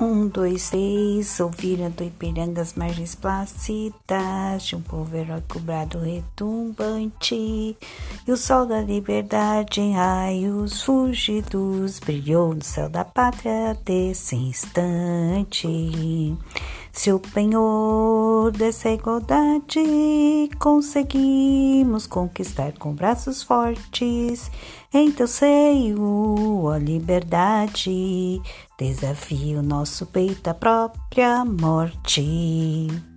Um, dois, três, ouviram do Ipiranga as margens plácidas de um povo heróico brado retumbante. E o sol da liberdade em raios fugidos brilhou no céu da pátria desse instante. Se o penhor dessa igualdade conseguimos conquistar com braços fortes, em teu seio, a liberdade, desafio nosso peito à própria morte.